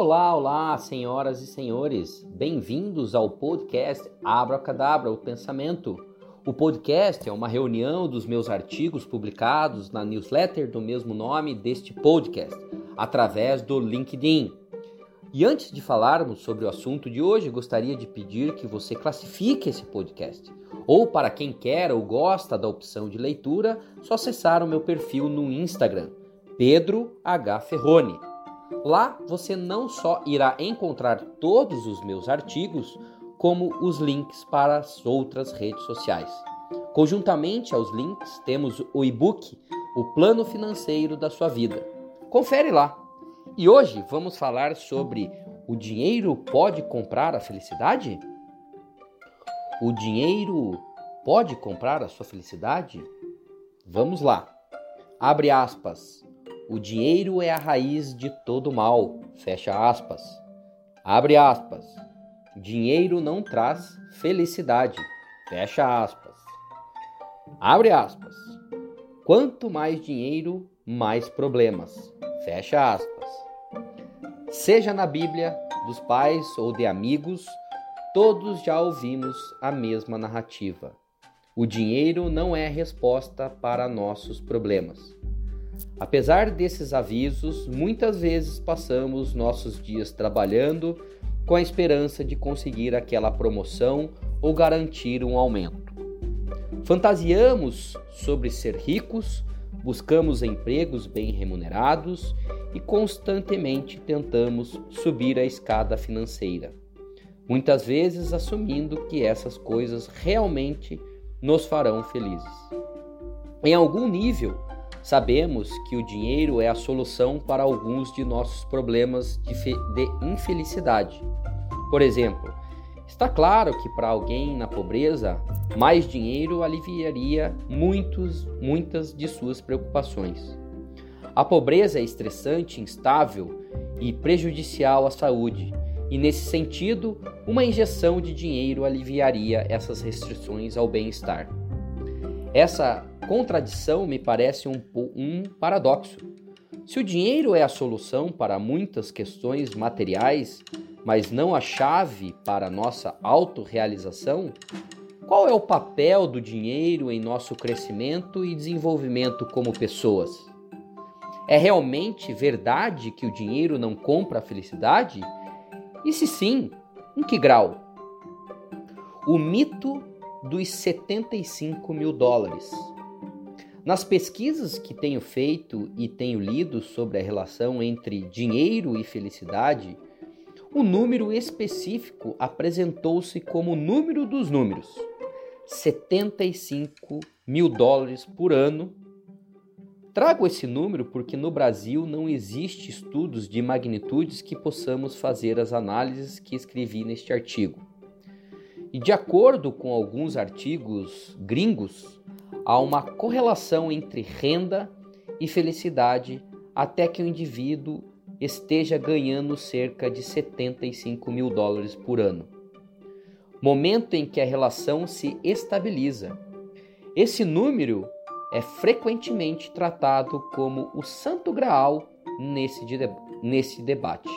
Olá, olá, senhoras e senhores. Bem-vindos ao podcast Abracadabra, o Pensamento. O podcast é uma reunião dos meus artigos publicados na newsletter do mesmo nome deste podcast, através do LinkedIn. E antes de falarmos sobre o assunto de hoje, gostaria de pedir que você classifique esse podcast. Ou para quem quer ou gosta da opção de leitura, só acessar o meu perfil no Instagram, Pedro H. Ferrone. Lá você não só irá encontrar todos os meus artigos, como os links para as outras redes sociais. Conjuntamente aos links, temos o e-book O Plano Financeiro da Sua Vida. Confere lá. E hoje vamos falar sobre o dinheiro pode comprar a felicidade? O dinheiro pode comprar a sua felicidade? Vamos lá. Abre aspas. O dinheiro é a raiz de todo mal. Fecha aspas. Abre aspas. Dinheiro não traz felicidade. Fecha aspas. Abre aspas. Quanto mais dinheiro, mais problemas. Fecha aspas. Seja na Bíblia, dos pais ou de amigos, todos já ouvimos a mesma narrativa. O dinheiro não é resposta para nossos problemas. Apesar desses avisos, muitas vezes passamos nossos dias trabalhando com a esperança de conseguir aquela promoção ou garantir um aumento. Fantasiamos sobre ser ricos, buscamos empregos bem remunerados e constantemente tentamos subir a escada financeira, muitas vezes assumindo que essas coisas realmente nos farão felizes. Em algum nível, Sabemos que o dinheiro é a solução para alguns de nossos problemas de, de infelicidade. Por exemplo, está claro que para alguém na pobreza, mais dinheiro aliviaria muitos, muitas de suas preocupações. A pobreza é estressante, instável e prejudicial à saúde, e nesse sentido, uma injeção de dinheiro aliviaria essas restrições ao bem-estar. Essa contradição me parece um, um paradoxo. Se o dinheiro é a solução para muitas questões materiais, mas não a chave para a nossa autorrealização, qual é o papel do dinheiro em nosso crescimento e desenvolvimento como pessoas? É realmente verdade que o dinheiro não compra a felicidade? E se sim, em que grau? O mito dos 75 mil dólares. Nas pesquisas que tenho feito e tenho lido sobre a relação entre dinheiro e felicidade, o número específico apresentou-se como o número dos números: 75 mil dólares por ano. Trago esse número porque no Brasil não existe estudos de magnitudes que possamos fazer as análises que escrevi neste artigo. E de acordo com alguns artigos gringos, há uma correlação entre renda e felicidade até que o indivíduo esteja ganhando cerca de 75 mil dólares por ano. Momento em que a relação se estabiliza. Esse número é frequentemente tratado como o santo graal nesse, de, nesse debate.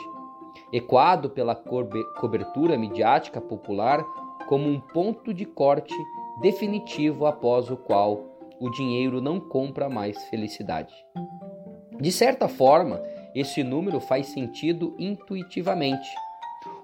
Ecoado pela cobertura midiática popular como um ponto de corte definitivo após o qual o dinheiro não compra mais felicidade. De certa forma, esse número faz sentido intuitivamente.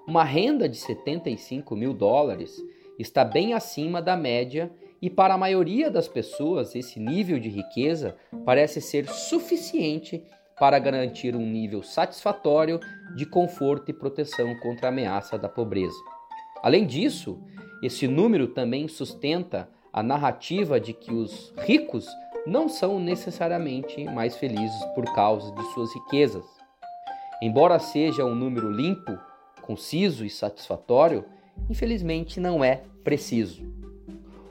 Uma renda de 75 mil dólares está bem acima da média e para a maioria das pessoas esse nível de riqueza parece ser suficiente para garantir um nível satisfatório de conforto e proteção contra a ameaça da pobreza. Além disso, esse número também sustenta a narrativa de que os ricos não são necessariamente mais felizes por causa de suas riquezas. Embora seja um número limpo, conciso e satisfatório, infelizmente não é preciso.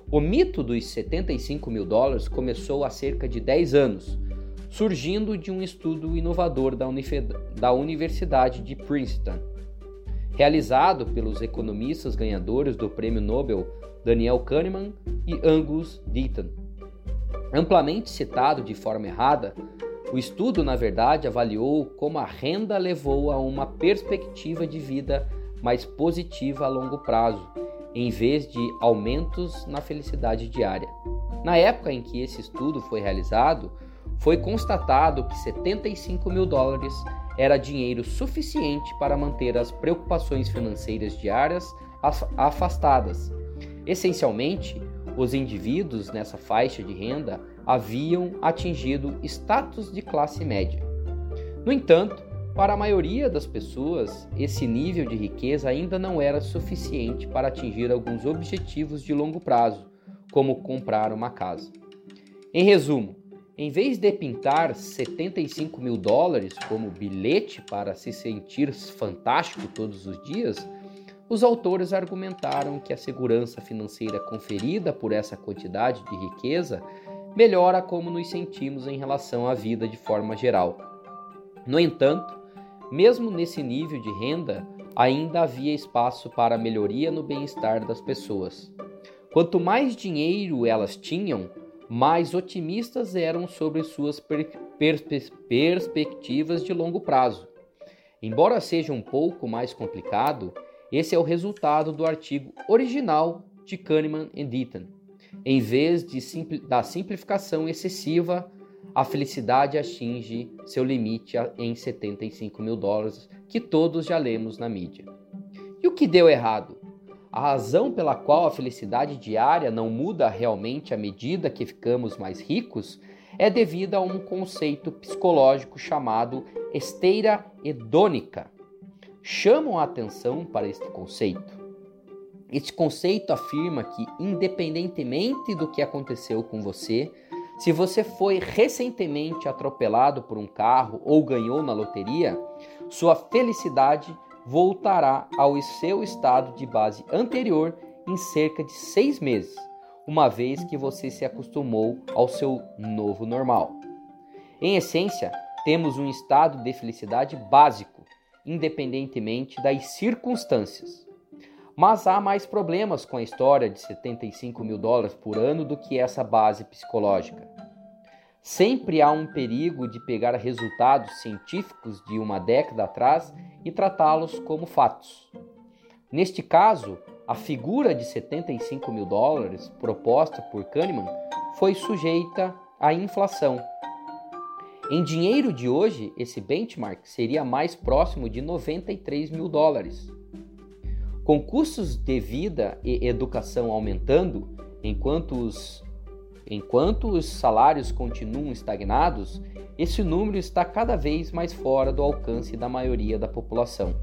O mito dos 75 mil dólares começou há cerca de 10 anos, surgindo de um estudo inovador da Universidade de Princeton realizado pelos economistas ganhadores do Prêmio Nobel Daniel Kahneman e Angus Deaton. Amplamente citado de forma errada, O estudo, na verdade, avaliou como a renda levou a uma perspectiva de vida mais positiva a longo prazo, em vez de aumentos na felicidade diária. Na época em que esse estudo foi realizado, foi constatado que 75 mil dólares era dinheiro suficiente para manter as preocupações financeiras diárias afastadas. Essencialmente, os indivíduos nessa faixa de renda haviam atingido status de classe média. No entanto, para a maioria das pessoas, esse nível de riqueza ainda não era suficiente para atingir alguns objetivos de longo prazo, como comprar uma casa. Em resumo, em vez de pintar 75 mil dólares como bilhete para se sentir fantástico todos os dias, os autores argumentaram que a segurança financeira conferida por essa quantidade de riqueza melhora como nos sentimos em relação à vida de forma geral. No entanto, mesmo nesse nível de renda, ainda havia espaço para melhoria no bem-estar das pessoas. Quanto mais dinheiro elas tinham, mais otimistas eram sobre suas per perspe perspectivas de longo prazo. Embora seja um pouco mais complicado, esse é o resultado do artigo original de Kahneman e Deaton. Em vez de da simplificação excessiva a felicidade atinge seu limite em 75 mil dólares, que todos já lemos na mídia. E o que deu errado? A razão pela qual a felicidade diária não muda realmente à medida que ficamos mais ricos é devida a um conceito psicológico chamado esteira hedônica. Chamam a atenção para este conceito. Este conceito afirma que, independentemente do que aconteceu com você, se você foi recentemente atropelado por um carro ou ganhou na loteria, sua felicidade voltará ao seu estado de base anterior em cerca de seis meses, uma vez que você se acostumou ao seu novo normal. Em essência, temos um estado de felicidade básico, independentemente das circunstâncias. Mas há mais problemas com a história de 75 mil dólares por ano do que essa base psicológica. Sempre há um perigo de pegar resultados científicos de uma década atrás e tratá-los como fatos. Neste caso, a figura de 75 mil dólares proposta por Kahneman foi sujeita à inflação. Em dinheiro de hoje, esse benchmark seria mais próximo de 93 mil dólares. Com custos de vida e educação aumentando, enquanto os, enquanto os salários continuam estagnados, esse número está cada vez mais fora do alcance da maioria da população.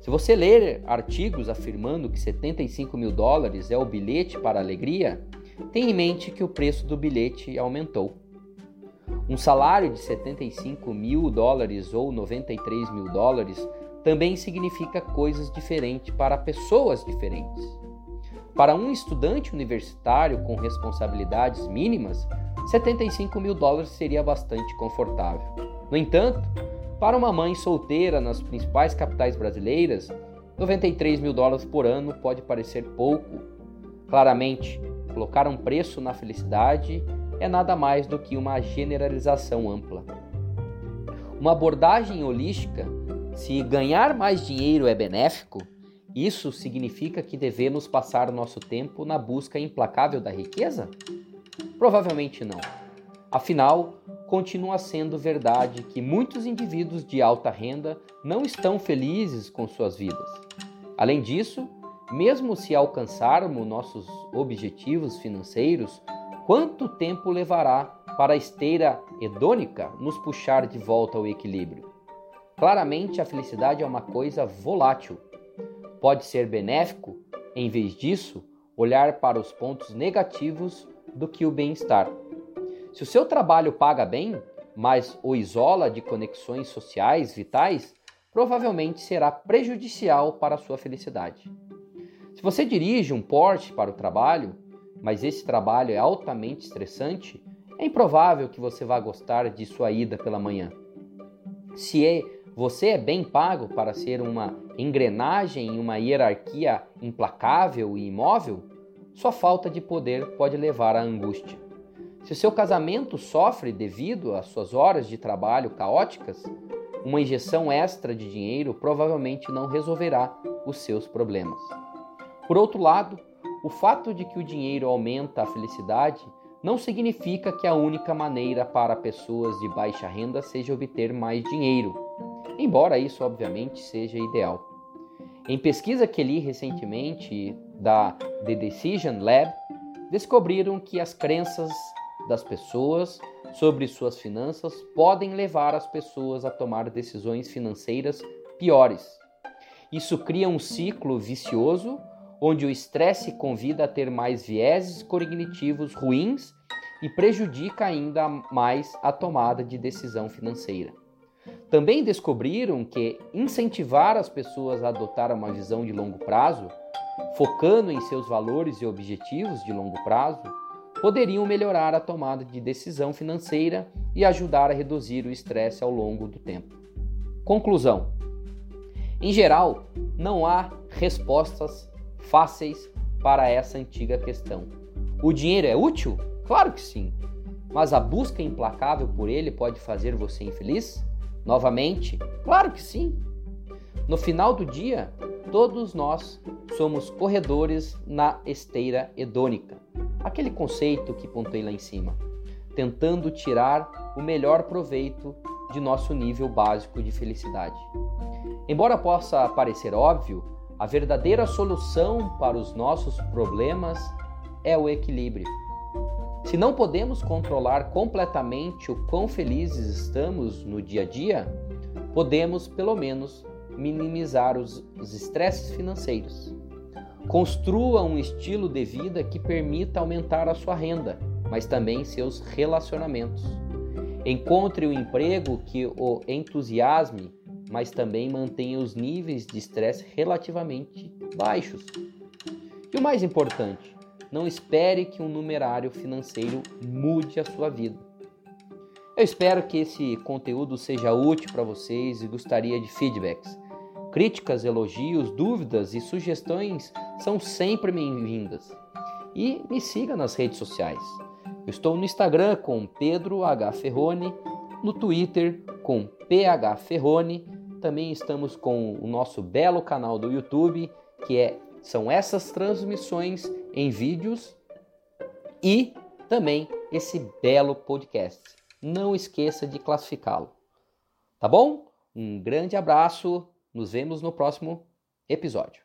Se você ler artigos afirmando que 75 mil dólares é o bilhete para a alegria, tenha em mente que o preço do bilhete aumentou. Um salário de 75 mil dólares ou 93 mil dólares também significa coisas diferentes para pessoas diferentes. Para um estudante universitário com responsabilidades mínimas, 75 mil dólares seria bastante confortável. No entanto, para uma mãe solteira nas principais capitais brasileiras, 93 mil dólares por ano pode parecer pouco. Claramente, colocar um preço na felicidade é nada mais do que uma generalização ampla. Uma abordagem holística se ganhar mais dinheiro é benéfico, isso significa que devemos passar nosso tempo na busca implacável da riqueza? Provavelmente não. Afinal, continua sendo verdade que muitos indivíduos de alta renda não estão felizes com suas vidas. Além disso, mesmo se alcançarmos nossos objetivos financeiros, quanto tempo levará para a esteira hedônica nos puxar de volta ao equilíbrio? Claramente, a felicidade é uma coisa volátil. Pode ser benéfico, em vez disso, olhar para os pontos negativos do que o bem-estar. Se o seu trabalho paga bem, mas o isola de conexões sociais vitais, provavelmente será prejudicial para a sua felicidade. Se você dirige um Porsche para o trabalho, mas esse trabalho é altamente estressante, é improvável que você vá gostar de sua ida pela manhã. Se é você é bem pago para ser uma engrenagem em uma hierarquia implacável e imóvel? Sua falta de poder pode levar à angústia. Se seu casamento sofre devido às suas horas de trabalho caóticas, uma injeção extra de dinheiro provavelmente não resolverá os seus problemas. Por outro lado, o fato de que o dinheiro aumenta a felicidade não significa que a única maneira para pessoas de baixa renda seja obter mais dinheiro, embora isso obviamente seja ideal. Em pesquisa que li recentemente da The Decision Lab, descobriram que as crenças das pessoas sobre suas finanças podem levar as pessoas a tomar decisões financeiras piores. Isso cria um ciclo vicioso onde o estresse convida a ter mais vieses cognitivos ruins e prejudica ainda mais a tomada de decisão financeira. Também descobriram que incentivar as pessoas a adotar uma visão de longo prazo, focando em seus valores e objetivos de longo prazo, poderiam melhorar a tomada de decisão financeira e ajudar a reduzir o estresse ao longo do tempo. Conclusão: Em geral, não há respostas fáceis para essa antiga questão. O dinheiro é útil? Claro que sim. Mas a busca implacável por ele pode fazer você infeliz? Novamente, claro que sim. No final do dia, todos nós somos corredores na esteira hedônica, aquele conceito que pontei lá em cima, tentando tirar o melhor proveito de nosso nível básico de felicidade. Embora possa parecer óbvio, a verdadeira solução para os nossos problemas é o equilíbrio. Se não podemos controlar completamente o quão felizes estamos no dia a dia, podemos pelo menos minimizar os estresses financeiros. Construa um estilo de vida que permita aumentar a sua renda, mas também seus relacionamentos. Encontre um emprego que o entusiasme, mas também mantenha os níveis de estresse relativamente baixos. E o mais importante, não espere que um numerário financeiro mude a sua vida. Eu espero que esse conteúdo seja útil para vocês e gostaria de feedbacks. Críticas, elogios, dúvidas e sugestões são sempre bem-vindas. E me siga nas redes sociais. Eu estou no Instagram com Pedro H. Ferrone, no Twitter com PH Ferrone. Também estamos com o nosso belo canal do YouTube, que é são essas transmissões em vídeos e também esse belo podcast. Não esqueça de classificá-lo. Tá bom? Um grande abraço, nos vemos no próximo episódio.